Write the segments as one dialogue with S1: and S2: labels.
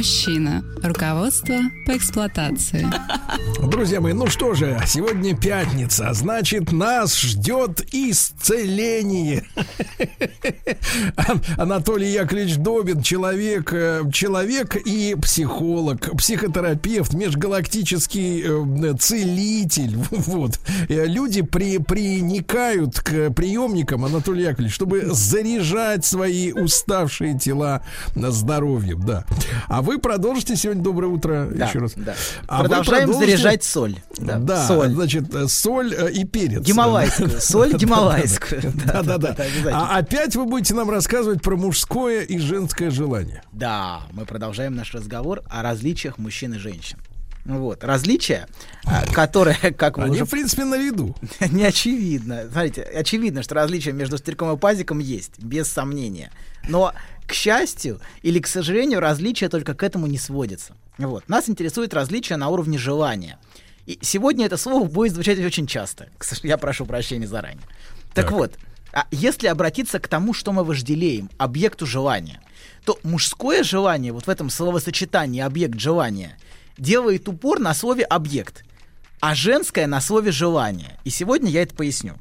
S1: Мужчина. Руководство по эксплуатации.
S2: Друзья мои, ну что же, сегодня пятница, значит, нас ждет исцеление. Ан- Анатолий Яковлевич Добин, человек, э, человек и психолог, психотерапевт, межгалактический э, целитель. Вот. Э, Люди при, приникают к приемникам, Анатолий Яковлевич, чтобы заряжать свои уставшие тела здоровьем, да. А вы продолжите сегодня доброе утро
S3: Да,
S2: еще раз.
S3: да.
S2: А вы
S3: Продолжаем
S2: продолжите-
S3: заряжать соль.
S2: Да,
S3: соль.
S2: значит, э, соль э, и перец.
S3: Гималайскую, соль гималайскую.
S2: Да, да, да.
S3: обязательно.
S2: А опять вы будете нам рассказывать про мужское и женское желание.
S3: Да, мы продолжаем наш разговор о различиях мужчин и женщин. Вот, различия, а, которые, как вы
S2: Они,
S3: уже
S2: в принципе, на виду.
S3: не очевидно. Смотрите, очевидно, что различия между стрелком и пазиком есть, без сомнения. Но, к счастью или к сожалению, различия только к этому не сводятся. Вот. Нас интересует различия на уровне желания. И сегодня это слово будет звучать очень часто. Я прошу прощения заранее. Так,
S2: Так.
S3: вот, а если обратиться к тому, что мы вожделеем, объекту желания, то мужское желание, вот в этом словосочетании объект желания, делает упор на слове объект, а женское на слове желание. И сегодня я это поясню.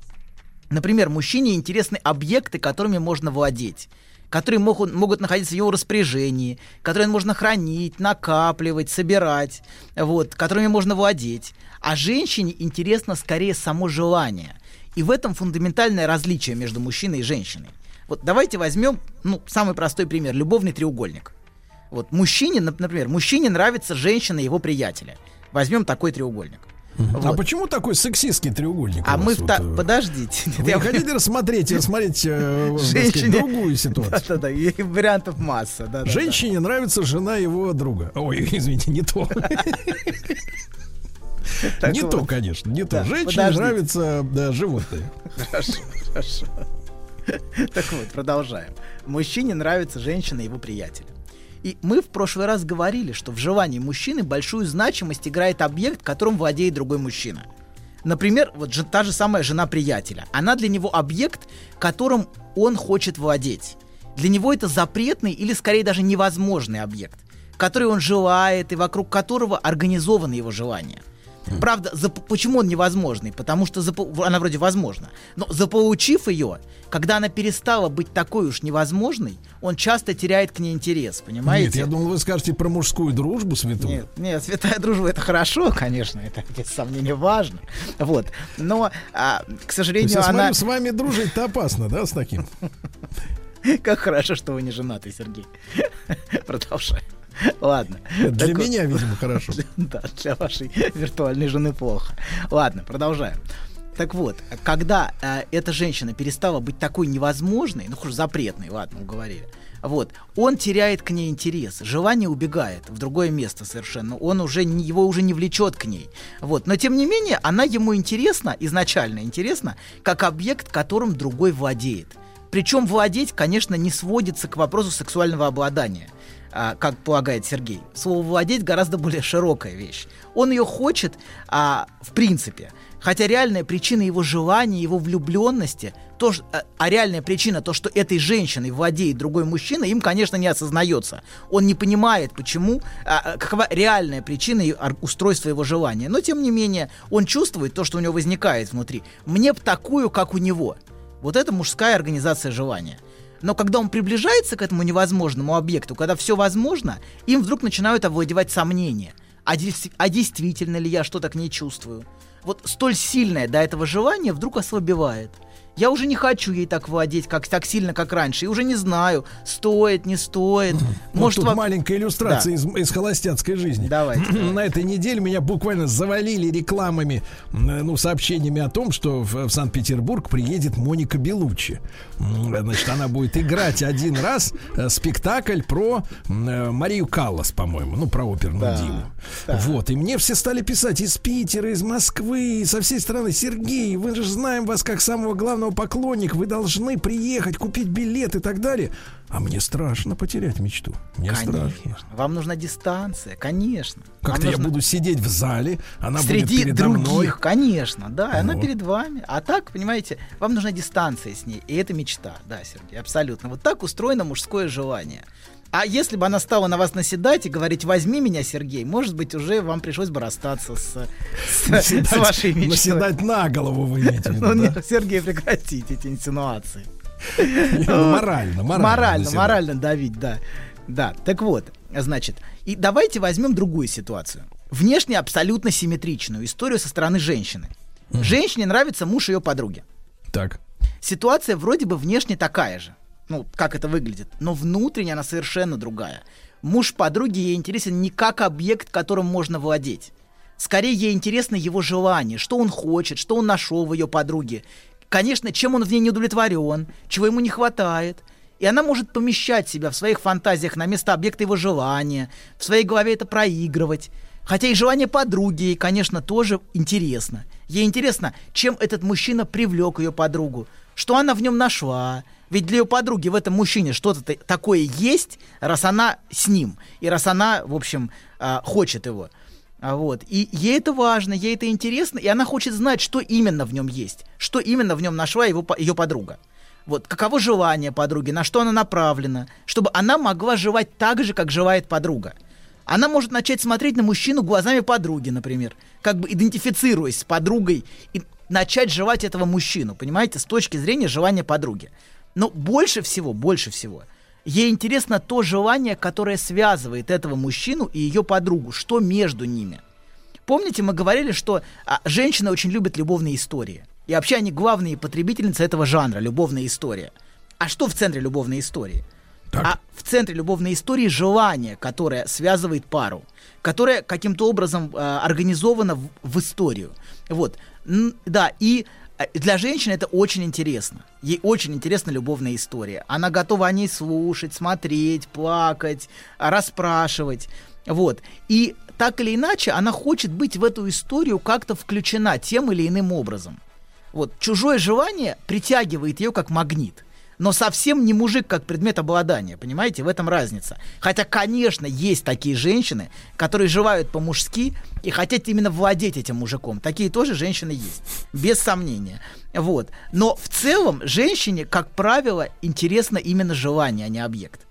S3: Например, мужчине интересны объекты, которыми можно владеть, которые могут, могут находиться в его распоряжении, которые можно хранить, накапливать, собирать, вот, которыми можно владеть. А женщине интересно скорее само желание. И в этом фундаментальное различие между мужчиной и женщиной. Вот давайте возьмем, ну, самый простой пример, любовный треугольник. Вот мужчине, нап- например, мужчине нравится женщина его приятеля. Возьмем такой треугольник.
S2: А
S3: Вот.
S2: почему такой сексистский треугольник?
S3: А мы в
S2: вот,
S3: та-
S2: э,
S3: Подождите.
S2: Вы не хотите рассмотреть, рассмотреть э, сказать,
S3: Женщине-
S2: другую ситуацию?
S3: Да-да-да, и вариантов масса. да, да, да.
S2: Женщине нравится жена его друга. Ой, извините, не то.
S3: Так
S2: Не
S3: вот.
S2: то, конечно, не то.
S3: Да,
S2: Женщине
S3: подождите.
S2: нравятся да, животные.
S3: Хорошо, хорошо. Так вот, продолжаем. Мужчине нравится женщина его приятеля. И мы в прошлый раз говорили, что в желании мужчины большую значимость играет объект, которым владеет другой мужчина. Например, вот же, та же самая жена приятеля. Она для него объект, которым он хочет владеть. Для него это запретный или скорее даже невозможный объект, который он желает и вокруг которого организованы его желания. Правда, зап- почему он невозможный? Потому что запо- она вроде возможна. Но заполучив ее, когда она перестала быть такой уж невозможной, он часто теряет к ней интерес, понимаете?
S2: Нет, я думал, вы скажете про мужскую дружбу святую.
S3: Нет, нет, святая дружба это хорошо, конечно, это без сомнения важно. Вот. Но, а, к
S2: есть,
S3: сожалению,
S2: я
S3: она.
S2: смотрю, с вами дружить-то опасно, да, с таким?
S3: Как хорошо, что вы не женаты, Сергей. Продолжаем. Ладно.
S2: Для
S3: Так
S2: меня, видимо, хорошо.
S3: Да, для вашей виртуальной жены плохо. Ладно, продолжаем. Так вот, когда э, эта женщина перестала быть такой невозможной, ну хоть запретной, ладно, уговорили, вот, он теряет к ней интерес, желание убегает в другое место совершенно, он уже не- его уже не влечет к ней, вот, но тем не менее она ему интересна, изначально интересна, как объект, которым другой владеет. Причем владеть, конечно, не сводится к вопросу сексуального обладания а, как полагает Сергей. Слово владеть гораздо более широкая вещь. Он ее хочет, а, в принципе. Хотя реальная причина его желания, его влюбленности, то, ж- а, реальная причина, то, что этой женщиной владеет другой мужчина, им, конечно, не осознается. Он не понимает, почему, а, а, какова реальная причина устройства его желания. Но, тем не менее, он чувствует то, что у него возникает внутри. Мне б такую, как у него. Вот это мужская организация желания. Но когда он приближается к этому невозможному объекту, когда все возможно, им вдруг начинают овладевать сомнения. А, а действительно ли я что-то к ней чувствую? Вот столь сильное до этого желание вдруг ослабевает. Я уже не хочу ей так владеть, как так сильно, как раньше. И уже не знаю, стоит, не стоит.
S2: Вот
S3: Может,
S2: тут
S3: вам-
S2: маленькая иллюстрация
S3: Да.
S2: из, из холостяцкой жизни.
S3: Давайте,
S2: На этой неделе меня буквально завалили рекламами, ну, сообщениями о том, что в, в Санкт-Петербург приедет Моника Белуччи. М, Значит, она будет играть один раз э, спектакль про э, Марию Каллас, по-моему, ну, про оперную
S3: Да,
S2: диву.
S3: да.
S2: Вот, и мне все стали писать из Питера, из Москвы, со всей страны. Сергей, вы же знаем вас как самого главного поклонника, вы должны приехать, купить билет и так далее. А мне страшно потерять мечту. Мне страшно.
S3: Конечно. Вам нужна дистанция, конечно.
S2: Как-то
S3: Вам
S2: я
S3: нужно-
S2: буду сидеть в зале, она будет
S3: Среди
S2: передо
S3: других,
S2: мной.
S3: конечно, да, она
S2: Вот.
S3: перед вами. А так, понимаете, вам нужна дистанция с ней, и это мечта, да, Сергей, абсолютно. Вот так устроено мужское желание. А если бы она стала на вас наседать и говорить, возьми меня, Сергей, может быть, уже вам пришлось бы расстаться с, с- с вашей мечтой.
S2: наседать на голову вы имеете в виду,
S3: Ну,
S2: да?
S3: нет, Сергей, прекратите эти инсинуации.
S2: Ну, Морально, морально.
S3: Морально,
S2: наседать.
S3: морально давить, да. Да, так вот, значит, и давайте возьмем другую ситуацию. Внешне абсолютно симметричную историю со стороны женщины. Женщине нравится муж ее подруги.
S2: Так.
S3: Ситуация вроде бы внешне такая же. Ну, как это выглядит. Но внутренне она совершенно другая. Муж подруги ей интересен не как объект, которым можно владеть. Скорее, ей интересно его желание, что он хочет, что он нашел в ее подруге. Конечно, чем он в ней не удовлетворен, чего ему не хватает. И она может помещать себя в своих фантазиях на место объекта его желания, в своей голове это проигрывать. Хотя и желание подруги ей, конечно, тоже интересно. Ей интересно, чем этот мужчина привлек ее подругу, что она в нем нашла. Ведь для ее подруги в этом мужчине что-то та- такое есть, раз она с ним, и раз она, в общем, а, хочет его. А Вот. И ей это важно, ей это интересно, и она хочет знать, что именно в нем есть, что именно в нем нашла его, ее подруга. Вот, каково желание подруги, на что оно направлено, чтобы она могла жевать так же, как желает подруга. Она может начать смотреть на мужчину глазами подруги, например, как бы идентифицируясь с подругой, и начать жевать этого мужчину, понимаете, с точки зрения желания подруги. Но больше всего, больше всего, ей интересно то желание, которое связывает этого мужчину и ее подругу, что между ними. Помните, мы говорили, что а, женщины очень любят любовные истории. И вообще они главные потребительницы этого жанра, любовная история. А что в центре любовной истории?
S2: Так.
S3: А в центре любовной истории желание, которое связывает пару, которое каким-то образом э, организовано в, в историю. Вот. Н- да, и для женщины это очень интересно. Ей очень интересна любовная история. Она готова о ней слушать, смотреть, плакать, а, расспрашивать. Вот. И так или иначе, она хочет быть в эту историю как-то включена тем или иным образом. Вот. Чужое желание притягивает ее как магнит. Но совсем не мужик как предмет обладания, понимаете, в этом разница. Хотя, конечно, есть такие женщины, которые желают по-мужски и хотят именно владеть этим мужиком. Такие тоже женщины есть, без сомнения. Вот. Но в целом женщине, как правило, интересно именно желание, а не объект.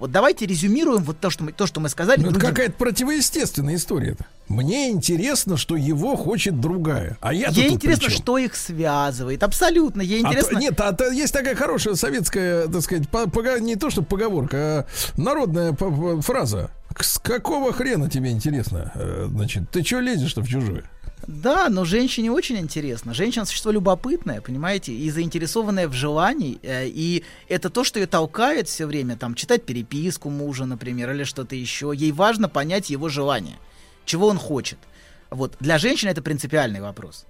S3: Вот давайте резюмируем вот то, что мы, то, что мы сказали.
S2: Ну, это какая-то противоестественная история-то. Мне интересно, что его хочет другая. А я
S3: Ей интересно, что их связывает. Абсолютно. Ей
S2: А то-
S3: интересно.
S2: нет, а то есть такая хорошая советская, так сказать, по- пога- не то что поговорка, а народная по- по- фраза. С какого хрена тебе интересно? Э, Значит, ты что лезешь-то в чужое?
S3: Да, но женщине очень интересно. Женщина существо любопытное, понимаете, и заинтересованное в желании. э, и это то, что ее толкает все время, там, читать переписку мужа, например, или что-то еще. Ей важно понять его желание, чего он хочет. Вот. Для женщины это принципиальный вопрос.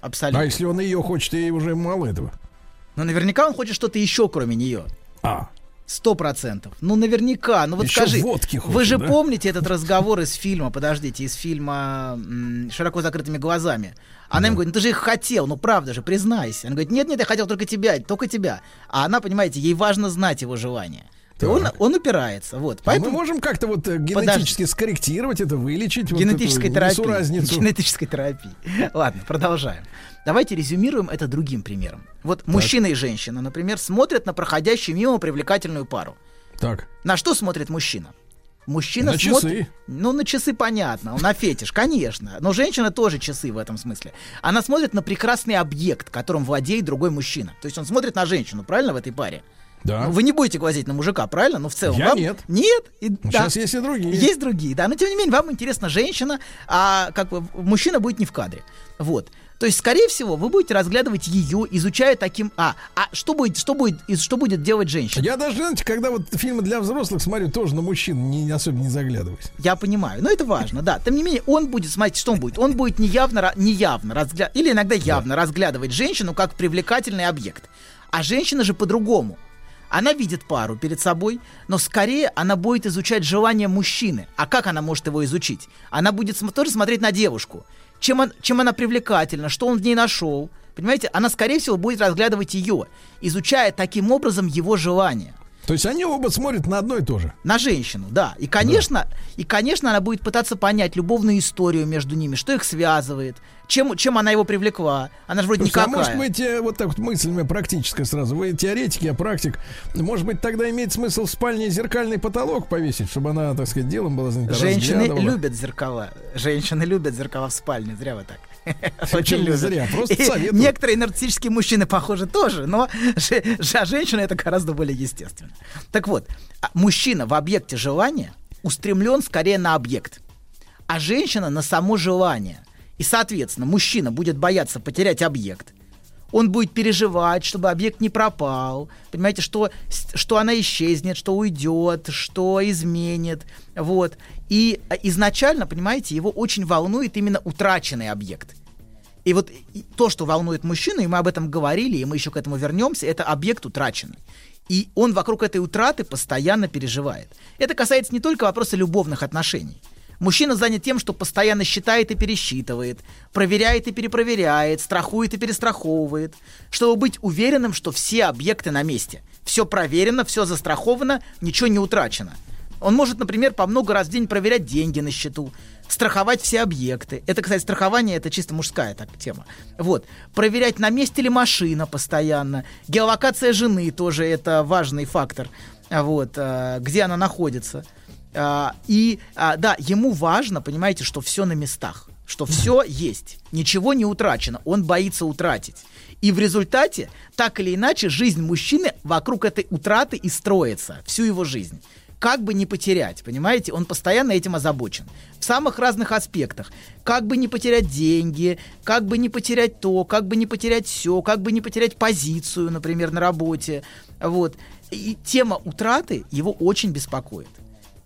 S3: Абсолютно.
S2: А если он ее хочет, ей уже мало этого.
S3: Но наверняка он хочет что-то еще, кроме нее.
S2: А,
S3: Сто процентов. Ну, наверняка. Ну, вот
S2: Еще
S3: скажи,
S2: водки хочет,
S3: вы же
S2: да?
S3: помните этот разговор из фильма, подождите, из фильма «Широко закрытыми глазами». Она ему говорит, ну ты же их хотел, ну правда же, признайся. Он говорит, нет-нет, я хотел только тебя, только тебя. А она, понимаете, ей важно знать его желание. И он,
S2: Так.
S3: он упирается, вот.
S2: а мы
S3: Поэтому
S2: можем как-то вот э, генетически скорректировать это, вылечить вот
S3: генетической
S2: эту
S3: терапии. Генетической терапии. Ладно, продолжаем. Давайте резюмируем это другим примером. Вот мужчина и женщина, например, смотрят на проходящую мимо привлекательную пару.
S2: Так,
S3: На что смотрит мужчина? Мужчина
S2: На
S3: смотрит...
S2: часы.
S3: Ну, на часы понятно, на фетиш, конечно. Но женщина тоже часы в этом смысле. Она смотрит на прекрасный объект, которым владеет другой мужчина. То есть он смотрит на женщину, правильно, в этой паре?
S2: Да.
S3: Ну, Вы не будете глазеть на мужика, правильно? Ну, в целом.
S2: Я
S3: вам-
S2: нет.
S3: Нет. И, да.
S2: Сейчас есть и другие.
S3: Есть другие, да. Но тем не менее, вам интересна женщина, а как бы мужчина будет не в кадре. Вот. То есть, скорее всего, вы будете разглядывать ее, изучая таким. А, а что будет, что будет, что будет делать женщина?
S2: Я даже, знаете, когда вот фильмы для взрослых смотрю, тоже на мужчин не, особенно не заглядываюсь.
S3: Я понимаю, но это важно, да. Тем не менее, он будет, смотрите, что он будет? Он будет неявно, неявно разглядывать, или иногда явно разглядывать женщину как привлекательный объект. А женщина же по-другому. Она видит пару перед собой, но скорее она будет изучать желание мужчины. А как она может его изучить? Она будет тоже смотреть на девушку. Чем, он- чем она привлекательна, что он в ней нашел. Понимаете, она, скорее всего, будет разглядывать ее, изучая таким образом его желание.
S2: То есть они оба смотрят на одно и то же.
S3: На женщину, да. И, конечно, и, конечно, она будет пытаться понять любовную историю между ними, что их связывает, чем, чем она его привлекла. Она же вроде
S2: Слушайте, а
S3: никакая.
S2: может быть, э, вот так вот мыслями практическая сразу. Вы теоретик, я практик. Может быть, тогда имеет смысл в спальне зеркальный потолок повесить, чтобы она, так сказать, делом была занята.
S3: Женщины любят зеркала. Женщины любят зеркала в спальне. Зря вы так.
S2: Очень
S3: любят.
S2: зря, просто советую.
S3: Некоторые нарциссические мужчины, похоже, тоже, но же- же- а женщина это гораздо более естественно. Так вот, а мужчина в объекте желания устремлен скорее на объект, а женщина на само желание. И, соответственно, мужчина будет бояться потерять объект, он будет переживать, чтобы объект не пропал, понимаете, что, что она исчезнет, что уйдет, что изменит, вот. И а, изначально, понимаете, его очень волнует именно утраченный объект. И вот то, что волнует мужчину, и мы об этом говорили, и мы еще к этому вернемся, это объект утраченный. И он вокруг этой утраты постоянно переживает. Это касается не только вопроса любовных отношений. Мужчина занят тем, что постоянно считает и пересчитывает, проверяет и перепроверяет, страхует и перестраховывает, чтобы быть уверенным, что все объекты на месте. Все проверено, все застраховано, ничего не утрачено. Он может, например, по много раз в день проверять деньги на счету, страховать все объекты. Это, кстати, страхование это чисто мужская так, тема. Вот. Проверять, на месте ли машина постоянно. Геолокация жены тоже это важный фактор. Вот, а, где она находится. А, И а, да, ему важно, понимаете, что все на местах, что все есть, ничего не утрачено, он боится утратить. И в результате, так или иначе, жизнь мужчины вокруг этой утраты и строится, всю его жизнь. Как бы не потерять, понимаете, он постоянно этим озабочен. В самых разных аспектах. Как бы не потерять деньги, как бы не потерять то, как бы не потерять все, как бы не потерять позицию, например, на работе. Вот. И тема утраты его очень беспокоит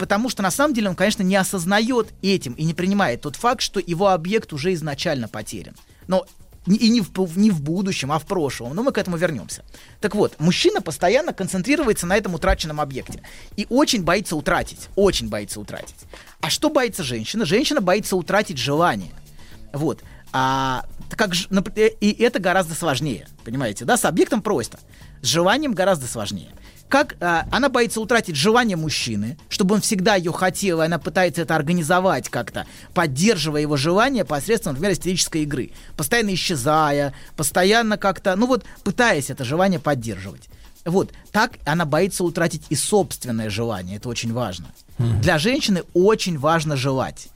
S3: потому что на самом деле он, конечно, не осознает этим и не принимает тот факт, что его объект уже изначально потерян. Но и не в, не в будущем, а в прошлом. Но мы к этому вернемся. Так вот, мужчина постоянно концентрируется на этом утраченном объекте. И очень боится утратить. Очень боится утратить. А что боится женщина? Женщина боится утратить желание. Вот. А как э, и это гораздо сложнее, понимаете, да? С объектом просто. С желанием гораздо сложнее. Как а, она боится утратить желание мужчины, чтобы он всегда ее хотел, и она пытается это организовать как-то, поддерживая его желание посредством, например, истерической игры, постоянно исчезая, постоянно как-то, ну вот, пытаясь это желание поддерживать. Вот, так она боится утратить и собственное желание, это очень важно. Для женщины очень важно желать.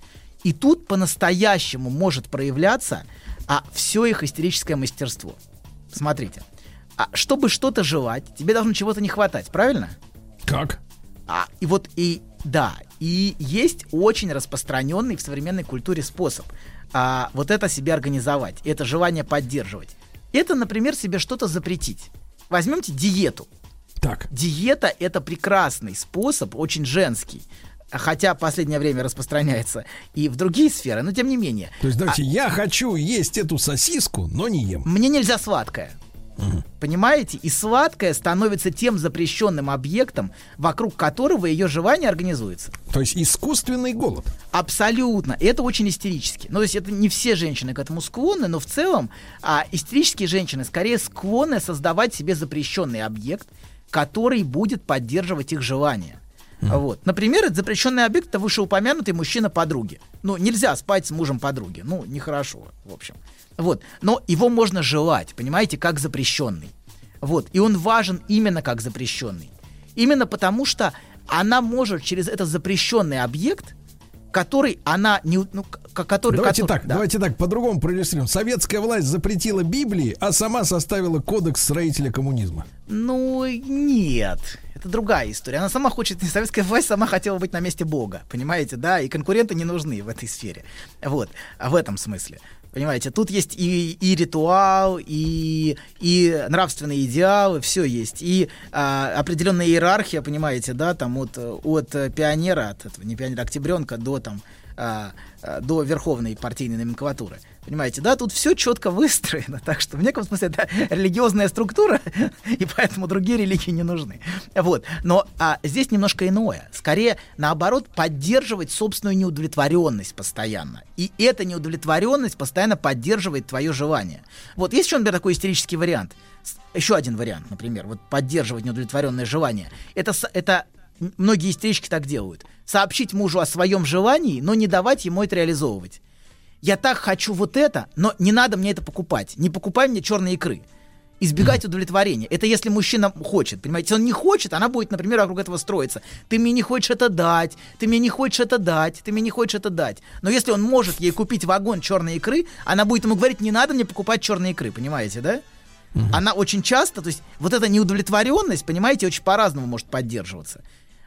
S3: И тут по-настоящему может проявляться а, все их истерическое мастерство. Смотрите, а, чтобы что-то желать, тебе должно чего-то не хватать, правильно?
S2: Как?
S3: А, и вот и да, и есть очень распространенный в современной культуре способ а, вот это себе организовать, это желание поддерживать. Это, например, себе что-то запретить. Возьмемте диету.
S2: Так.
S3: Диета это прекрасный способ, очень женский. Хотя в последнее время распространяется и в другие сферы, но тем не менее.
S2: То есть, давайте, я хочу есть эту сосиску, но не ем.
S3: Мне нельзя сладкое. Понимаете? И сладкое становится тем запрещенным объектом, вокруг которого ее желание организуется.
S2: То есть искусственный голод.
S3: Абсолютно. Это очень истерически. Ну, то есть это не все женщины к этому склонны, но в целом а, истерические женщины скорее склонны создавать себе запрещенный объект, который будет поддерживать их желание. Вот. Например, это запрещенный объект это вышеупомянутый мужчина подруги. Ну, нельзя спать с мужем подруги. Ну, нехорошо, в общем. Вот. Но его можно желать, понимаете, как запрещенный. Вот. И он важен именно как запрещенный. Именно потому, что она может через этот запрещенный объект который она не, ну, который,
S2: Давайте
S3: который-
S2: так,
S3: да.
S2: давайте так, по-другому проиллюстрируем. Советская власть запретила Библии, а сама составила кодекс строителя коммунизма.
S3: Ну, нет. Это другая история. Она сама хочет, советская власть сама хотела быть на месте Бога, понимаете, да, и конкуренты не нужны в этой сфере. Вот, в этом смысле. Понимаете, тут есть и, и ритуал, и, и нравственные идеалы, все есть. И а, определенная иерархия, понимаете, да, там от, от пионера, от этого, не пионера, октябренка до там а, а, до верховной партийной номенклатуры. Понимаете, да, тут все четко выстроено, так что в неком смысле это религиозная структура, и поэтому другие религии не нужны. Вот. Но а, здесь немножко иное. Скорее, наоборот, поддерживать собственную неудовлетворенность постоянно. И эта неудовлетворенность постоянно поддерживает твое желание. Вот есть еще, например, такой истерический вариант. Еще один вариант, например, вот поддерживать неудовлетворенное желание. Это, это многие истерички так делают. Сообщить мужу о своем желании, но не давать ему это реализовывать. Я так хочу вот это, но не надо мне это покупать. Не покупай мне черные икры. Избегать удовлетворения. Это если мужчина хочет, понимаете? Если он не хочет, она будет, например, вокруг этого строиться. Ты мне не хочешь это дать, ты мне не хочешь это дать, ты мне не хочешь это дать. Но если он может ей купить вагон черной икры, она будет ему говорить, не надо мне покупать черные икры, понимаете, да? Она очень часто, то есть вот эта неудовлетворенность, понимаете, очень по-разному может поддерживаться.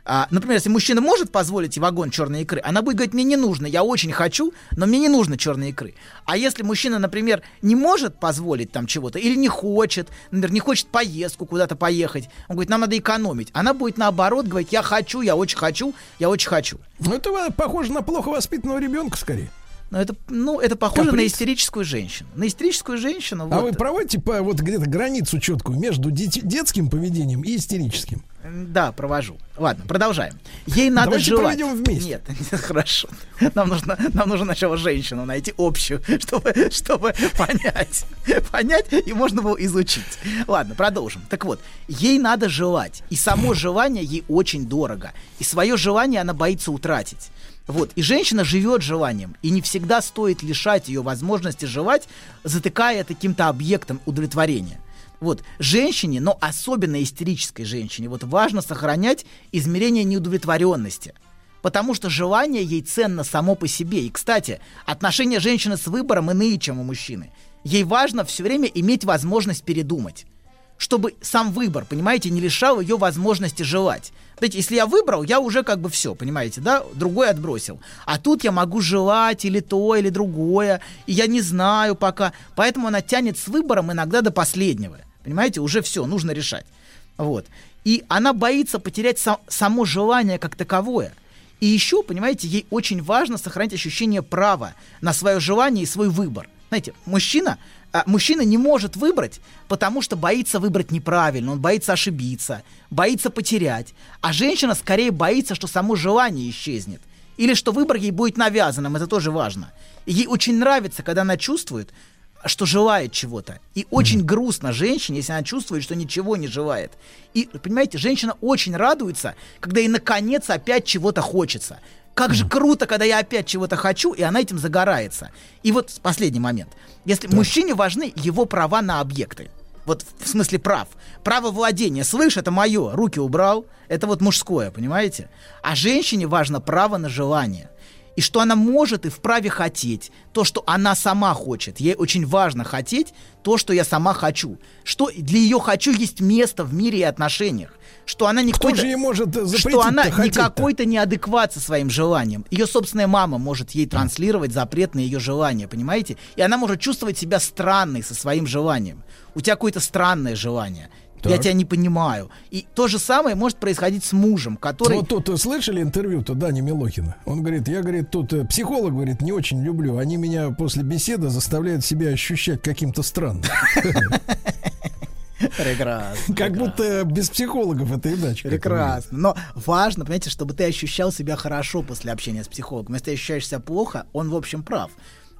S3: А, например, если мужчина может позволить ей вагон черной икры, она будет говорить, мне не нужно, я очень хочу, но мне не нужно черной икры. А если мужчина, например, не может позволить там чего-то, или не хочет, например, не хочет поездку куда-то поехать, он говорит, нам надо экономить. Она будет наоборот говорить, я хочу, я очень хочу, я очень хочу.
S2: Ну, это ва- похоже на плохо воспитанного ребенка скорее.
S3: Но это, ну, это похоже на
S2: Каприз.
S3: истерическую женщину. На истерическую женщину.
S2: А
S3: вот,
S2: вы проводите по, вот где-то границу четкую между дете- детским поведением и истерическим?
S3: Да, провожу. Ладно, продолжаем. Ей надо
S2: Давайте
S3: желать.
S2: проведем вместе.
S3: Нет, нет, хорошо. Нам нужно, нам нужно сначала женщину найти общую, чтобы, чтобы понять. Понять и можно было изучить. Ладно, продолжим. Так вот, ей надо желать. И само желание ей очень дорого. И свое желание она боится утратить. Вот. И женщина живет желанием. И не всегда стоит лишать ее возможности желать, затыкая это каким-то объектом удовлетворения. Вот, женщине, но особенно истерической женщине, вот важно сохранять измерение неудовлетворенности. Потому что желание ей ценно само по себе. И, кстати, отношения женщины с выбором иные, чем у мужчины. Ей важно все время иметь возможность передумать. Чтобы сам выбор, понимаете, не лишал ее возможности желать. Знаете, если я выбрал, я уже как бы все, понимаете, да, другой отбросил. А тут я могу желать или то, или другое, и я не знаю пока. Поэтому она тянет с выбором иногда до последнего. Понимаете, уже все, нужно решать. Вот. И она боится потерять са- само желание как таковое. И еще, понимаете, ей очень важно сохранить ощущение права на свое желание и свой выбор. Знаете, мужчина, а, мужчина не может выбрать, потому что боится выбрать неправильно, он боится ошибиться, боится потерять. А женщина скорее боится, что само желание исчезнет. Или что выбор ей будет навязанным, это тоже важно. И ей очень нравится, когда она чувствует, что желает чего-то. И очень грустно женщине, если она чувствует, что ничего не желает. И, понимаете, женщина очень радуется, когда ей наконец опять чего-то хочется. Как же круто, когда я опять чего-то хочу, и она этим загорается. И вот последний момент. Если мужчине важны его права на объекты, вот в- в смысле прав. Право владения. Слышь, это мое. Руки убрал. Это вот мужское, понимаете? А женщине важно право на желание. И что она может и вправе хотеть. То, что она сама хочет. Ей очень важно хотеть то, что я сама хочу. Что для ее хочу есть место в мире и отношениях. Что она не
S2: Кто же ей может э,
S3: что она не какой-то неадекват со своим желанием. Ее собственная мама может ей транслировать запрет на ее желание, понимаете? И она может чувствовать себя странной со своим желанием. У тебя какое-то странное желание. Я
S2: Так.
S3: тебя не понимаю. И то же самое может происходить с мужем, который...
S2: Вот тут э, слышали интервью-то Дани Милохина? Он говорит, я, говорит, тут э, психолог, говорит, не очень люблю. Они меня после беседы заставляют себя ощущать каким-то странным.
S3: Прекрасно.
S2: Как будто без психологов это иначе.
S3: Прекрасно. Но важно, понимаете, чтобы ты ощущал себя хорошо после общения с психологом. Если ты ощущаешь себя плохо, он, в общем, прав.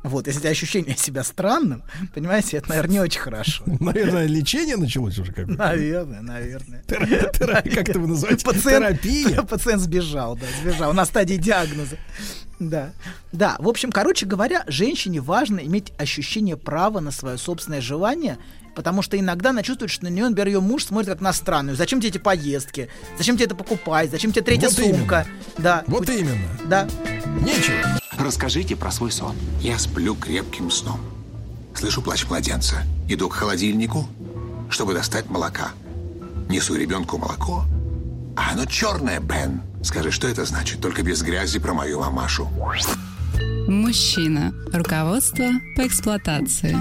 S3: Вот, если у тебя ощущение себя странным, понимаете, это, наверное, не очень хорошо.
S2: Наверное, лечение началось уже как бы.
S3: Наверное, наверное.
S2: Как это вы называете? Терапия.
S3: Пациент сбежал, да, сбежал на стадии диагноза. Да. Да, в общем, короче говоря, женщине важно иметь ощущение права на свое собственное желание, потому что иногда она чувствует, что на нее, например, ее муж смотрит как на странную. Зачем тебе эти поездки? Зачем тебе это покупать? Зачем тебе третья
S2: Вот
S3: сумка? Да.
S2: Вот именно.
S3: Да.
S2: Нечего.
S4: Расскажите про свой сон. Я сплю крепким сном. Слышу плач младенца. Иду к холодильнику, чтобы достать молока. Несу ребенку молоко. А оно черное, Бен. Скажи, что это значит? Только без грязи про мою мамашу.
S1: Мужчина. Руководство по эксплуатации.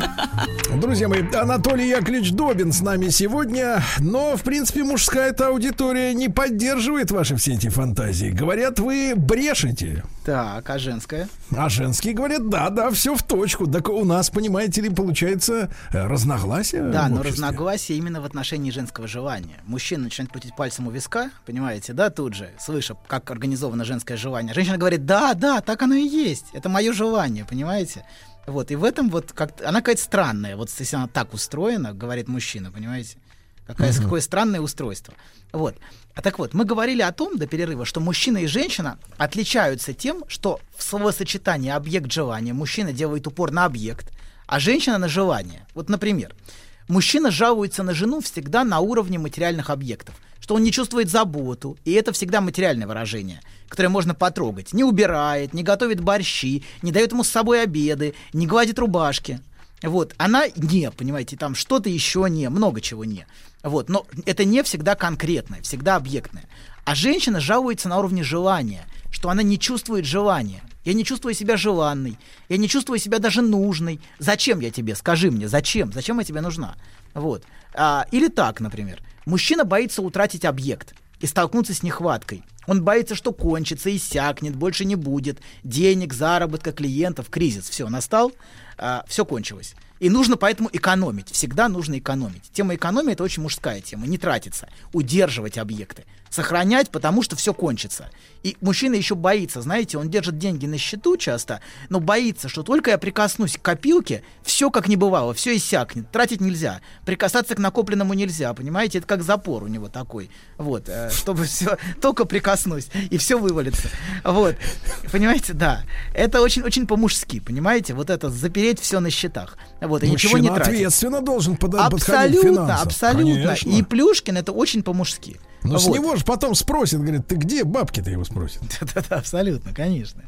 S2: Друзья мои, Анатолий Яковлевич Добин с нами сегодня, но, в принципе, мужская-то аудитория не поддерживает ваши все эти фантазии. Говорят, вы брешете.
S3: Так, а женская?
S2: А женские говорят, да, да, все в точку. Так у нас, понимаете ли, получается э, разногласия.
S3: Да, но разногласие именно в отношении женского желания. Мужчина начинает крутить пальцем у виска, понимаете, да, тут же, слыша, как организовано женское желание. Женщина говорит, да, да, так оно и есть. Это мое желание, понимаете? Вот, и в этом вот как она какая-то странная. Вот если она так устроена, говорит мужчина, понимаете? Какая, Какое странное устройство. Вот. А так вот, мы говорили о том до перерыва, что мужчина и женщина отличаются тем, что в словосочетании объект желания мужчина делает упор на объект, а женщина на желание. Вот, например, мужчина жалуется на жену всегда на уровне материальных объектов, что он не чувствует заботу, и это всегда материальное выражение, которое можно потрогать. Не убирает, не готовит борщи, не дает ему с собой обеды, не гладит рубашки. Вот, она не, понимаете, там что-то еще не, много чего не. Вот, но это не всегда конкретное, всегда объектное. А женщина жалуется на уровне желания, что она не чувствует желания. Я не чувствую себя желанной, я не чувствую себя даже нужной. Зачем я тебе? Скажи мне, зачем? Зачем я тебе нужна? Вот. А, или так, например. Мужчина боится утратить объект и столкнуться с нехваткой. Он боится, что кончится, иссякнет, больше не будет. Денег, заработка, клиентов, кризис. Все, настал, а, все кончилось. И нужно поэтому экономить. Всегда нужно экономить. Тема экономии это очень мужская тема. Не тратиться, удерживать объекты. Сохранять, потому что все кончится. И мужчина еще боится, знаете, он держит деньги на счету часто, но боится, что только я прикоснусь к копилке, все как не бывало, все иссякнет. Тратить нельзя. Прикасаться к накопленному нельзя, понимаете? Это как запор у него такой. Вот, э, чтобы все, только прикоснусь, и все вывалится. Вот, понимаете, да. Это очень-очень по-мужски, понимаете? Вот это запереть все на счетах. Вот, и ничего не тратить.
S2: ответственно должен к
S3: Абсолютно, абсолютно.
S2: Конечно.
S3: И Плюшкин это очень по-мужски.
S2: Но с
S3: Вот.
S2: него же потом спросит, говорит, ты где бабки-то его спросит?
S3: Да-да-да, абсолютно, конечно.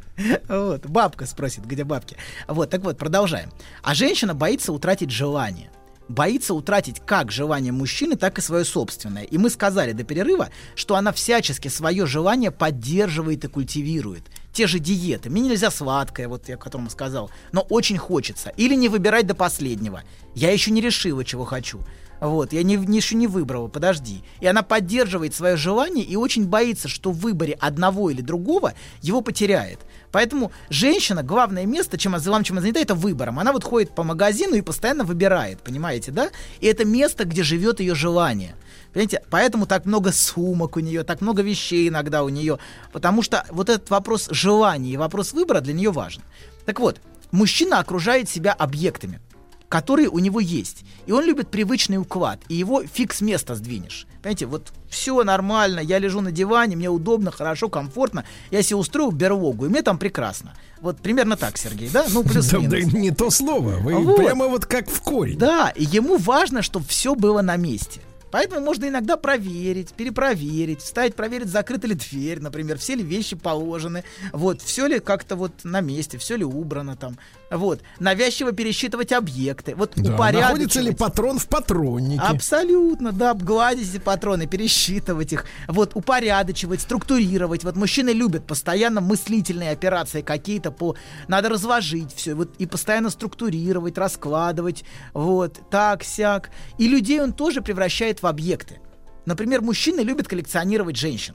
S3: Вот, бабка спросит, где бабки. Вот, так вот, продолжаем. А женщина боится утратить желание. Боится утратить как желание мужчины, так и свое собственное. И мы сказали до перерыва, что она всячески свое желание поддерживает и культивирует. Те же диеты. Мне нельзя сладкое, вот я которому сказал, но очень хочется. Или не выбирать до последнего. Я еще не решила, чего хочу. Вот, я не, не- еще не выбрала, подожди. И она поддерживает свое желание и очень боится, что в выборе одного или другого его потеряет. Поэтому женщина, главное место, чем чем она занята, это выбором. Она вот ходит по магазину и постоянно выбирает, понимаете, да? И это место, где живет ее желание. Понимаете, поэтому так много сумок у нее, так много вещей иногда у нее, потому что вот этот вопрос желания и вопрос выбора для нее важен. Так вот, мужчина окружает себя объектами которые у него есть. И он любит привычный уклад, и его фиг с места сдвинешь. Понимаете, вот все нормально, я лежу на диване, мне удобно, хорошо, комфортно, я себе устроил берлогу, и мне там прекрасно. Вот примерно так, Сергей, да? Ну,
S2: Да, да,
S3: плюс-минус.
S2: не то слово. Вы
S3: Вот.
S2: прямо вот как в корень.
S3: Да, и ему важно, чтобы все было на месте. Поэтому можно иногда проверить, перепроверить, вставить, проверить, закрыта ли дверь, например, все ли вещи положены, вот, все ли как-то вот на месте, все ли убрано там, вот, навязчиво пересчитывать объекты, вот,
S2: Да,
S3: упорядочивать.
S2: находится ли патрон в патроннике?
S3: Абсолютно, да, обгладить эти патроны, пересчитывать их, вот, упорядочивать, структурировать. Вот мужчины любят постоянно мыслительные операции какие-то по... Надо разложить все, вот, и постоянно структурировать, раскладывать, вот, так, сяк. И людей он тоже превращает в объекты. Например, мужчины любят коллекционировать женщин.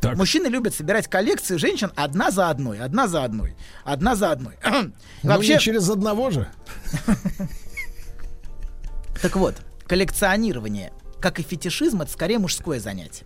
S2: Так.
S3: Мужчины любят собирать коллекции женщин одна за одной, одна за одной, одна за одной.
S2: Ну,
S3: Вообще,
S2: не через одного же.
S3: Так вот, коллекционирование, как и фетишизм, это скорее мужское занятие.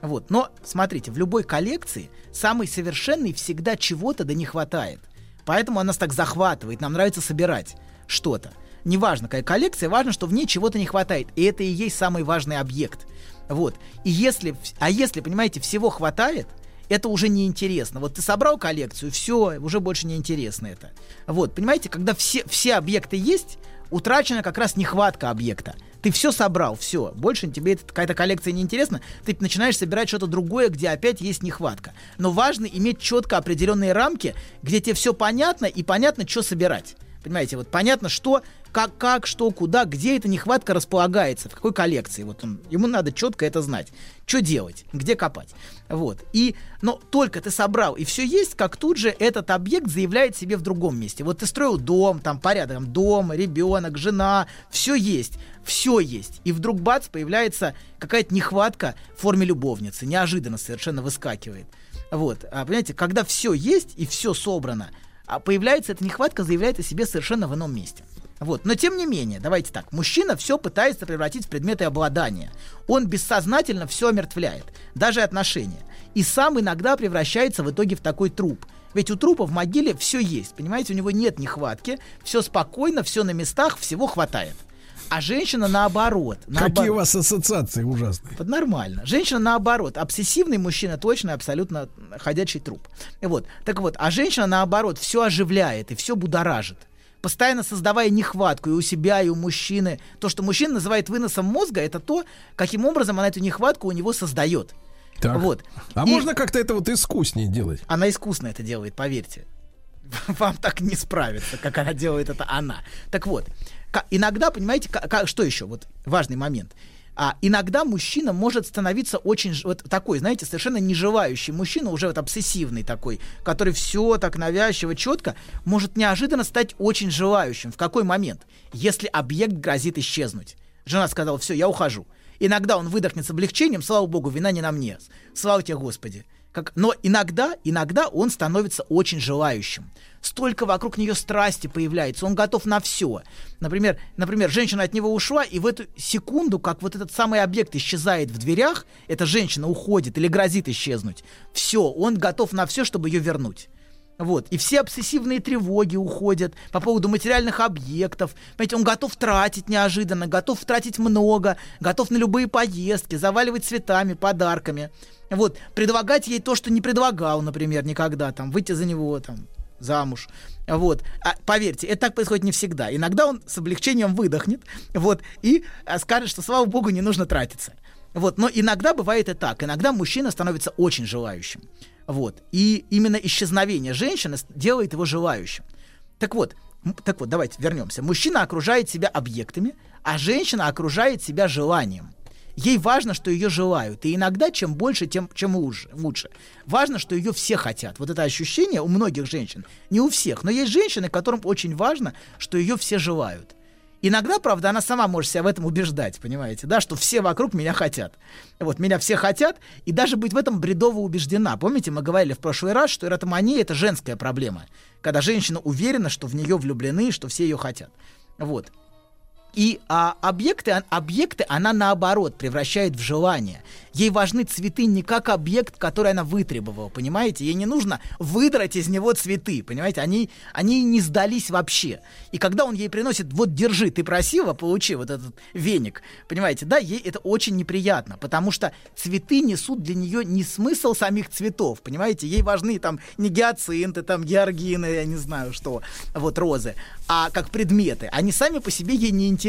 S3: Вот. Но смотрите, в любой коллекции самый совершенный всегда чего-то да не хватает. Поэтому она нас так захватывает, нам нравится собирать что-то. Неважно, какая коллекция, важно, что в ней чего-то не хватает. И это и есть самый важный объект. Вот. И если, а если, понимаете, всего хватает, это уже неинтересно. Вот ты собрал коллекцию, все, уже больше не интересно это. Вот, понимаете, когда все, все объекты есть, утрачена как раз нехватка объекта. Ты все собрал, все. Больше тебе эта какая-то коллекция не интересна. Ты начинаешь собирать что-то другое, где опять есть нехватка. Но важно иметь четко определенные рамки, где тебе все понятно и понятно, что собирать. Понимаете, вот понятно, что, как, как, что, куда, где эта нехватка располагается, в какой коллекции. Вот он, ему надо четко это знать. Что делать, где копать. Вот. И, но только ты собрал, и все есть, как тут же этот объект заявляет себе в другом месте. Вот ты строил дом, там порядок, дом, ребенок, жена, все есть, все есть. И вдруг бац, появляется какая-то нехватка в форме любовницы, неожиданно совершенно выскакивает. Вот, а, понимаете, когда все есть и все собрано, а появляется эта нехватка, заявляет о себе совершенно в ином месте. Вот. Но тем не менее, давайте так, мужчина все пытается превратить в предметы обладания. Он бессознательно все омертвляет, даже отношения. И сам иногда превращается в итоге в такой труп. Ведь у трупа в могиле все есть, понимаете, у него нет нехватки, все спокойно, все на местах, всего хватает. А женщина наоборот. наоборот.
S2: Какие у вас ассоциации ужасные.
S3: Вот нормально. Женщина наоборот. Обсессивный мужчина точно абсолютно ходячий труп. И вот. Так вот, а женщина наоборот все оживляет и все будоражит постоянно создавая нехватку и у себя, и у мужчины. То, что мужчина называет выносом мозга, это то, каким образом она эту нехватку у него создает.
S2: Так.
S3: Вот.
S2: А
S3: И
S2: можно как-то это вот искуснее делать?
S3: Она искусно это делает, поверьте. Вам так не справиться, как она делает это она. Так вот, иногда, понимаете, что еще? Вот важный момент. А иногда мужчина может становиться очень вот такой, знаете, совершенно не желающий мужчина, уже вот обсессивный такой, который все так навязчиво, четко, может неожиданно стать очень желающим. В какой момент? Если объект грозит исчезнуть. Жена сказала, все, я ухожу. Иногда он выдохнет с облегчением, слава богу, вина не на мне. Слава тебе, Господи. Как, но иногда, иногда он становится очень желающим. Столько вокруг нее страсти появляется, он готов на все. Например, например, женщина от него ушла, и в эту секунду, как вот этот самый объект исчезает в дверях, эта женщина уходит или грозит исчезнуть. Все, он готов на все, чтобы ее вернуть. Вот. И все обсессивные тревоги уходят по поводу материальных объектов. Понимаете, он готов тратить неожиданно, готов тратить много, готов на любые поездки, заваливать цветами, подарками. Вот. Предлагать ей то, что не предлагал, например, никогда. Там, выйти за него, там, замуж. Вот. А, поверьте, это так происходит не всегда. Иногда он с облегчением выдохнет, вот, и а, скажет, что, слава богу, не нужно тратиться. Вот. Но иногда бывает и так. Иногда мужчина становится очень желающим. Вот. И именно исчезновение женщины делает его желающим. Так вот, так вот, давайте вернемся. Мужчина окружает себя объектами, а женщина окружает себя желанием. Ей важно, что ее желают. И иногда чем больше, тем чем лучше. лучше. Важно, что ее все хотят. Вот это ощущение у многих женщин. Не у всех, но есть женщины, которым очень важно, что ее все желают. Иногда, правда, она сама может себя в этом убеждать, понимаете, да, что все вокруг меня хотят. Вот, меня все хотят, и даже быть в этом бредово убеждена. Помните, мы говорили в прошлый раз, что эротомания — это женская проблема. Когда женщина уверена, что в нее влюблены, что все ее хотят. Вот. И а, объекты, он- объекты она наоборот превращает в желание. Ей важны цветы не как объект, который она вытребовала, понимаете? Ей не нужно выдрать из него цветы, понимаете? Они, они не сдались вообще. И когда он ей приносит, вот держи, ты просила, получи вот этот веник, понимаете? Да, ей это очень неприятно, потому что цветы несут для нее не смысл самих цветов, понимаете? Ей важны там не гиацинты, там георгины, я не знаю что, вот розы, а как предметы. Они сами по себе ей не интересны.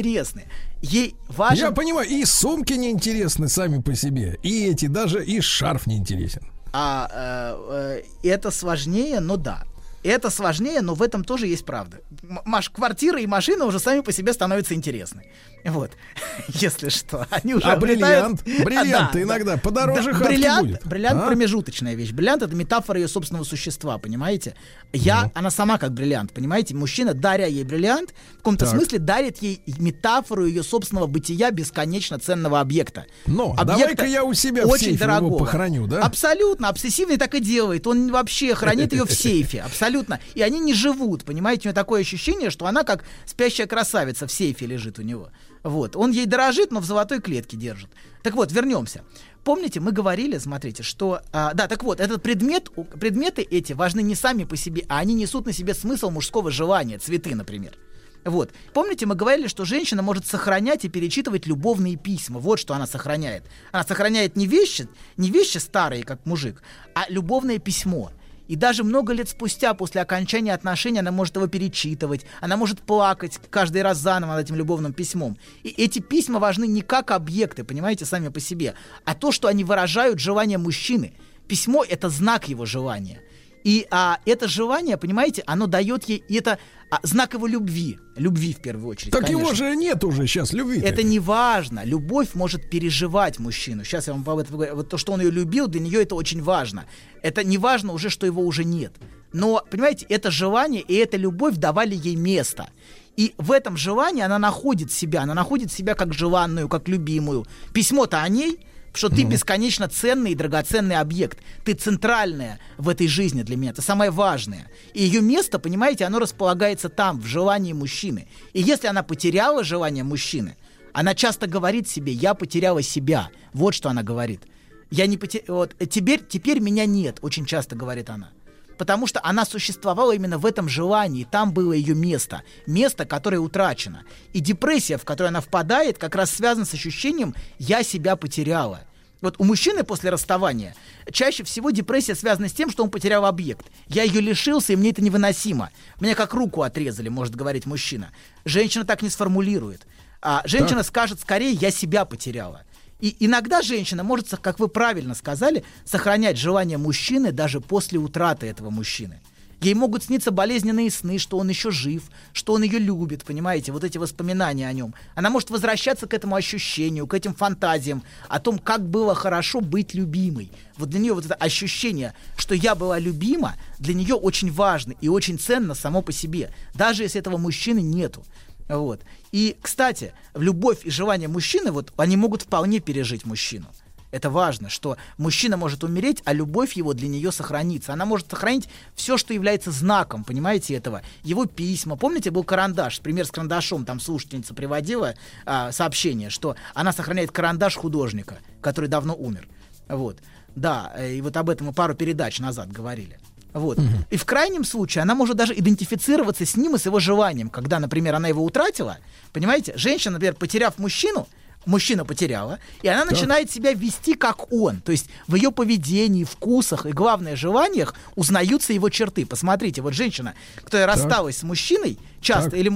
S3: Ей важен...
S2: Я понимаю, и сумки неинтересны сами по себе, и эти, даже и шарф неинтересен.
S3: А э, э, это сложнее, но да. Это сложнее, но в этом тоже есть правда. Маш, квартира и машина уже сами по себе становятся интересны. Вот, если что. Они уже
S2: А бриллиант? Бриллиант
S3: Да,
S2: иногда подороже
S3: Да, бриллиант,
S2: будет.
S3: Бриллиант
S2: А?
S3: промежуточная вещь. Бриллиант это метафора ее собственного существа, понимаете? Я,
S2: Ну.
S3: она сама как бриллиант, понимаете? Мужчина, даря ей бриллиант, в каком-то
S2: Так.
S3: смысле дарит ей метафору ее собственного бытия бесконечно ценного объекта.
S2: Но,
S3: Объекта
S2: давай-ка я у себя в
S3: очень
S2: сейфе его похороню, да?
S3: Абсолютно, обсессивный так и делает. Он вообще хранит ее в сейфе, абсолютно. И они не живут, понимаете? У него такое ощущение, что она как спящая красавица в сейфе лежит у него. Вот. Он ей дорожит, но в золотой клетке держит. Так вот, вернемся. Помните, мы говорили, смотрите, что... а, да, так вот, этот предмет, предметы эти важны не сами по себе, а они несут на себе смысл мужского желания, цветы, например. Вот. Помните, мы говорили, что женщина может сохранять и перечитывать любовные письма. Вот что она сохраняет. Она сохраняет не вещи, не вещи старые, как мужик, а любовное письмо. И даже много лет спустя, после окончания отношений, она может его перечитывать, она может плакать каждый раз заново над этим любовным письмом. И эти письма важны не как объекты, понимаете, сами по себе, а то, что они выражают желание мужчины. Письмо — это знак его желания. И а, это желание, понимаете, оно дает ей, и это а, знак его любви, любви в первую очередь.
S2: Так
S3: конечно.
S2: его же нет уже сейчас любви.
S3: Это не важно. Любовь может переживать мужчину. Сейчас я вам об этом говорю. Вот то, что он ее любил, для нее это очень важно. Это не важно уже, что его уже нет. Но, понимаете, это желание и эта любовь давали ей место. И в этом желании она находит себя, она находит себя как желанную, как любимую. Письмо-то о ней, что ты бесконечно ценный и драгоценный объект. Ты центральная в этой жизни для меня. Это самое важное. И ее место, понимаете, оно располагается там, в желании мужчины. И если она потеряла желание мужчины, она часто говорит себе, я потеряла себя. Вот что она говорит. Я не потер... вот, теперь, теперь меня нет, очень часто говорит она. Потому что она существовала именно в этом желании, там было ее место, место, которое утрачено. И депрессия, в которую она впадает, как раз связана с ощущением «я себя потеряла». Вот у мужчины после расставания чаще всего депрессия связана с тем, что он потерял объект. Я ее лишился, и мне это невыносимо. Меня как руку отрезали, может говорить мужчина. Женщина так не сформулирует. А женщина скажет скорее, я себя потеряла. И иногда женщина может, как вы правильно сказали, сохранять желание мужчины даже после утраты этого мужчины. Ей могут сниться болезненные сны, что он еще жив, что он ее любит, понимаете, вот эти воспоминания о нем. Она может возвращаться к этому ощущению, к этим фантазиям о том, как было хорошо быть любимой. Вот для нее вот это ощущение, что я была любима, для нее очень важно и очень ценно само по себе, даже если этого мужчины нету. Вот. И, кстати, любовь и желание мужчины, вот они могут вполне пережить мужчину. Это важно, что мужчина может умереть, а любовь его для нее сохранится. Она может сохранить все, что является знаком, понимаете, этого. Его письма. Помните, был карандаш, пример с карандашом, там слушательница приводила а, сообщение, что она сохраняет карандаш художника, который давно умер. Вот. Да, э, и вот об этом мы пару передач назад говорили. Вот. Угу. И в крайнем случае она может даже идентифицироваться с ним и с его желанием. Когда, например, она его утратила, понимаете, женщина, например, потеряв мужчину, мужчина потеряла, и она так. начинает себя вести как он. То есть в ее поведении, вкусах и, главное, желаниях узнаются его черты. Посмотрите, вот женщина, которая так. рассталась с мужчиной, часто так. или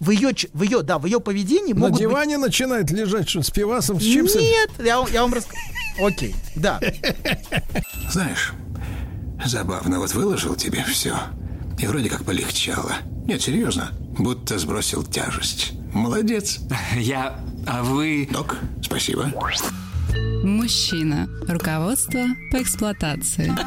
S3: в ее, в ее, да, в ее поведении
S2: На
S3: могут
S2: диване
S3: быть...
S2: начинает лежать что с пивасом, с чипсами?
S3: Нет, я, я вам расскажу. Окей, да.
S4: Знаешь, забавно, вот выложил тебе все, и вроде как полегчало. Нет, серьезно, будто сбросил тяжесть. Молодец.
S5: Я... А вы...
S4: Док, спасибо.
S1: Мужчина. Руководство по эксплуатации.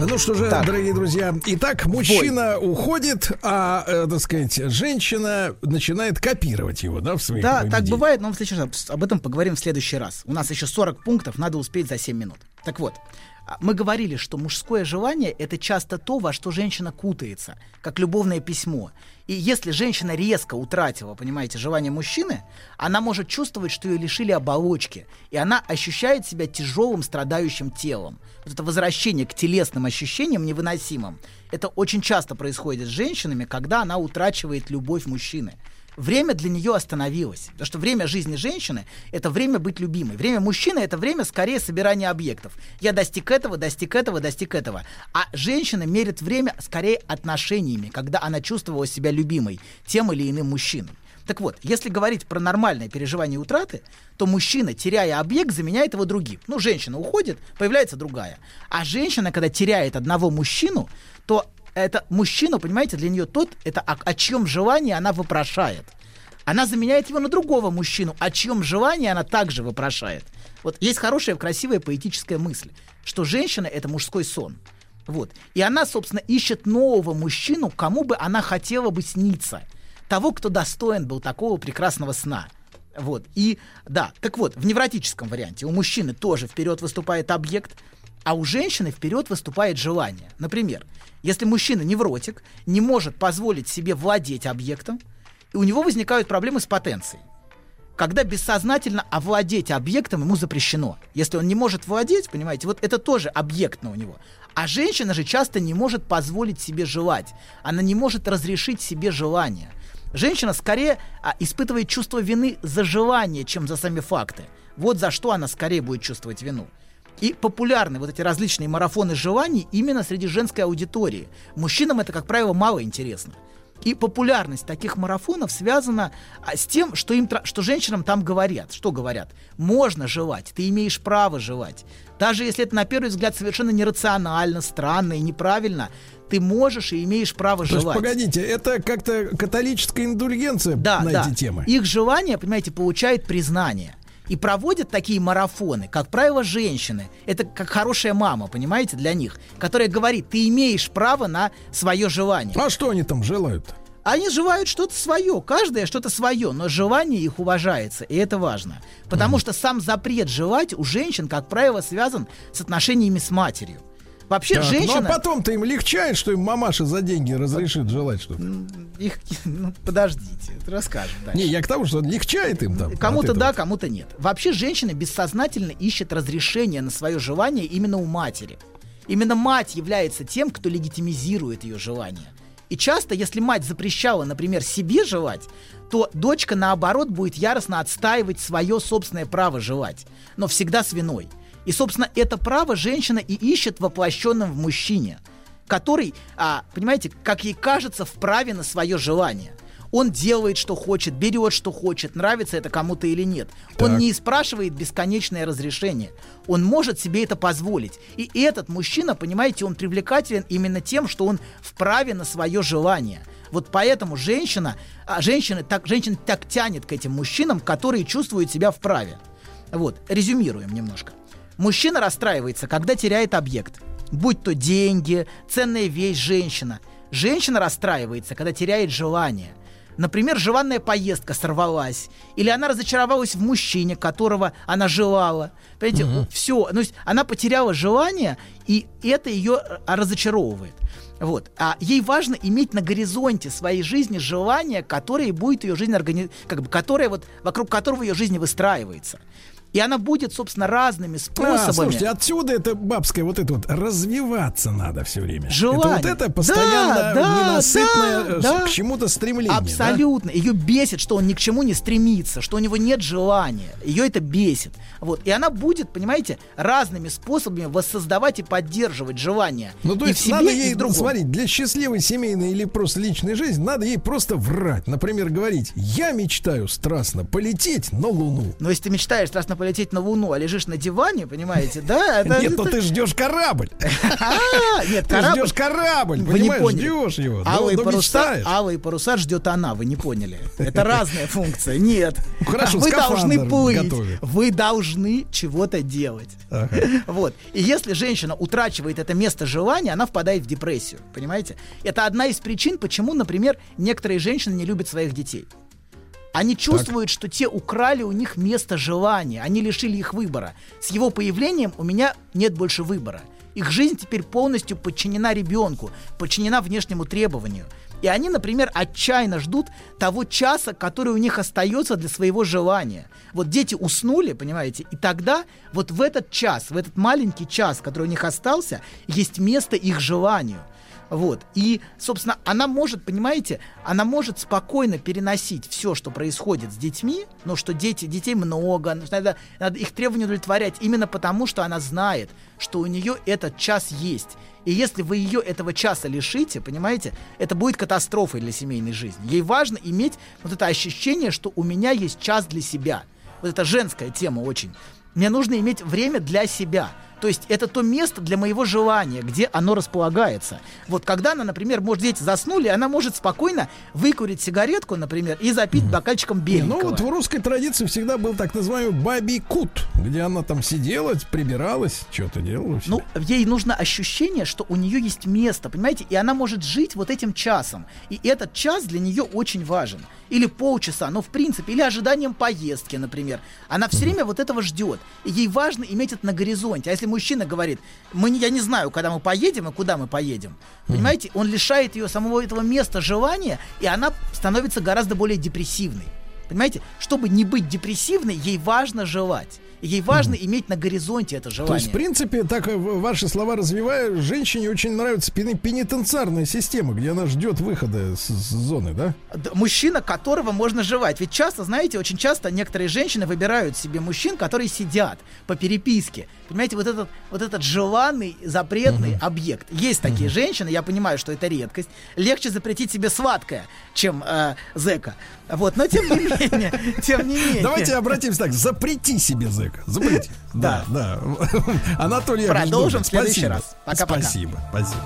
S2: Ну что же, так. дорогие друзья. Итак, мужчина Бой. уходит, а, э, так сказать, женщина начинает копировать его, да, в своих
S3: Да, так бывает, но в следующий раз, об этом поговорим в следующий раз. У нас еще 40 пунктов, надо успеть за 7 минут. Так вот, мы говорили, что мужское желание — это часто то, во что женщина кутается, как любовное письмо. И если женщина резко утратила, понимаете, желание мужчины, она может чувствовать, что ее лишили оболочки, и она ощущает себя тяжелым, страдающим телом. Вот это возвращение к телесным ощущениям невыносимым. Это очень часто происходит с женщинами, когда она утрачивает любовь мужчины время для нее остановилось. Потому что время жизни женщины — это время быть любимой. Время мужчины — это время скорее собирания объектов. Я достиг этого, достиг этого, достиг этого. А женщина мерит время скорее отношениями, когда она чувствовала себя любимой тем или иным мужчиной. Так вот, если говорить про нормальное переживание утраты, то мужчина, теряя объект, заменяет его другим. Ну, женщина уходит, появляется другая. А женщина, когда теряет одного мужчину, то это мужчина, понимаете, для нее тот, это о, о чьем желании она вопрошает. Она заменяет его на другого мужчину, о чьем желании она также вопрошает. Вот есть хорошая, красивая поэтическая мысль, что женщина — это мужской сон. Вот. И она, собственно, ищет нового мужчину, кому бы она хотела бы сниться. Того, кто достоин был такого прекрасного сна. Вот. И да, так вот, в невротическом варианте у мужчины тоже вперед выступает объект, а у женщины вперед выступает желание. Например, если мужчина невротик, не может позволить себе владеть объектом, и у него возникают проблемы с потенцией. Когда бессознательно овладеть объектом ему запрещено. Если он не может владеть, понимаете, вот это тоже объектно у него. А женщина же часто не может позволить себе желать. Она не может разрешить себе желание. Женщина скорее а, испытывает чувство вины за желание, чем за сами факты. Вот за что она скорее будет чувствовать вину. И популярны вот эти различные марафоны желаний именно среди женской аудитории. Мужчинам это, как правило, мало интересно. И популярность таких марафонов связана а, с тем, что, им, что женщинам там говорят. Что говорят? Можно желать, ты имеешь право желать. Даже если это на первый взгляд совершенно нерационально, странно и неправильно, ты можешь и имеешь право
S2: То есть,
S3: желать.
S2: погодите, это как-то католическая индульгенция
S3: Да,
S2: на
S3: да.
S2: эти темы.
S3: Их желание, понимаете, получает признание. И проводят такие марафоны, как правило, женщины. Это как хорошая мама, понимаете, для них, которая говорит, ты имеешь право на свое желание.
S2: А что они там желают?
S3: Они желают что-то свое, каждое что-то свое, но желание их уважается, и это важно. Потому что сам запрет желать у женщин, как правило, связан с отношениями с матерью. Вообще,
S2: Так,
S3: женщина...
S2: Ну а потом-то им легчает, что им мамаша за деньги разрешит желать что-то.
S3: Их... Ну, подождите, расскажем дальше.
S2: Не, я к тому, что легчает им там.
S3: Кому-то да, кому-то нет. Вообще женщина бессознательно ищет разрешение на свое желание именно у матери. Именно мать является тем, кто легитимизирует ее желание. И часто, если мать запрещала, например, себе желать, то дочка, наоборот, будет яростно отстаивать свое собственное право желать, но всегда с виной. И, собственно, это право женщина и ищет воплощенным в мужчине, который, а, понимаете, как ей кажется, вправе на свое желание. Он делает, что хочет, берет, что хочет, нравится это кому-то или нет. Он
S2: Так.
S3: не спрашивает бесконечное разрешение. Он может себе это позволить. И этот мужчина, понимаете, он привлекателен именно тем, что он вправе на свое желание. Вот поэтому женщина, а женщины так, женщин так тянет к этим мужчинам, которые чувствуют себя вправе. Вот, резюмируем немножко. Мужчина расстраивается, когда теряет объект. Будь то деньги, ценная вещь, женщина. Женщина расстраивается, когда теряет желание. Например, желанная поездка сорвалась. Или она разочаровалась в мужчине, которого она желала. Понимаете, все. Ну, есть она потеряла желание, и это ее разочаровывает. Вот. А ей важно иметь на горизонте своей жизни желание, которое будет ее жизнь органи... как бы, которое вот вокруг которого ее жизнь выстраивается. И она будет, собственно, разными
S2: А,
S3: способами.
S2: слушайте, отсюда это бабское вот это вот развиваться надо все время.
S3: Желание.
S2: Это вот это постоянно
S3: Да, да,
S2: ненасытное
S3: да,
S2: э,
S3: да.
S2: к чему-то стремление. да?
S3: Абсолютно. Ее бесит, что он ни к чему не стремится, что у него нет желания. Ее это бесит. Вот. И она будет, понимаете, разными способами воссоздавать и поддерживать желание.
S2: Ну, то
S3: и
S2: есть
S3: в себе,
S2: надо
S3: и
S2: ей,
S3: другом.
S2: смотреть, для счастливой семейной или просто личной жизни надо ей просто врать. Например, говорить, я мечтаю страстно полететь на Луну.
S3: Но если ты мечтаешь страстно полететь на Луну, а лежишь на диване, понимаете, да? Это,
S2: Нет, ну
S3: это-
S2: ты ждешь корабль.
S3: А, Нет,
S2: Ты
S3: корабль.
S2: ждешь корабль,
S3: Вы не
S2: понимаешь, ждешь его.
S3: Алые
S2: но
S3: паруса, алые паруса ждет она, вы не поняли. Это разная функция. Нет.
S2: Ну, хорошо,
S3: Вы должны плыть.
S2: готовит.
S3: Вы должны чего-то делать. Вот. И если женщина утрачивает это место желания, она впадает в депрессию. Понимаете? Это одна из причин, почему, например, некоторые женщины не любят своих детей. Они чувствуют, что те украли у них место желания, они лишили их выбора. С его появлением у меня нет больше выбора. Их жизнь теперь полностью подчинена ребенку, подчинена внешнему требованию. И они, например, отчаянно ждут того часа, который у них остается для своего желания. Вот дети уснули, понимаете, и тогда вот в этот час, в этот маленький час, который у них остался, есть место их желанию. Вот. И, собственно, она может, понимаете, она может спокойно переносить все, что происходит с детьми, но что дети, детей много, надо, надо их требования удовлетворять именно потому, что она знает, что у нее этот час есть. И если вы ее этого часа лишите, понимаете, это будет катастрофой для семейной жизни. Ей важно иметь вот это ощущение, что у меня есть час для себя. Вот это женская тема очень. Мне нужно иметь время для себя. То есть это то место для моего желания, где оно располагается. Вот когда она, например, может, дети заснули, она может спокойно выкурить сигаретку, например, и запить бокальчиком
S2: Не,
S3: беленького.
S2: Ну вот в русской традиции всегда был так называемый бабий кут, где она там сидела, прибиралась, что-то делала. всё.
S3: Ну, ей нужно ощущение, что у нее есть место, понимаете, и она может жить вот этим часом. И этот час для нее очень важен. Или полчаса, ну, в принципе, или ожиданием поездки, например. Она все время вот этого ждет. И ей важно иметь это на горизонте. А если мужчина говорит, мы, не- я не знаю, когда мы поедем и куда мы поедем, понимаете, он лишает ее самого этого места желания, и она становится гораздо более депрессивной. Понимаете, чтобы не быть депрессивной, ей важно желать. Ей важно иметь на горизонте это
S2: То
S3: желание.
S2: есть, в принципе, так э, ваши слова развивая, женщине очень нравится пени- пенитенциарная система, где она ждет выхода с, с зоны, да?
S3: Мужчина, которого можно жевать. Ведь часто, знаете, очень часто некоторые женщины выбирают себе мужчин, которые сидят по переписке. Понимаете, вот этот, вот этот желанный, запретный объект. Есть такие женщины, я понимаю, что это редкость. Легче запретить себе сладкое, чем э, зэка. Вот, но тем не менее, тем не менее.
S2: Давайте обратимся так. Запрети себе зэка. Запрети. Да, да. Анатолий
S3: Продолжим в следующий раз. Пока-пока.
S2: Спасибо, спасибо.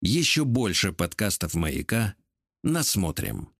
S6: Еще больше подкастов «Маяка» насмотрим.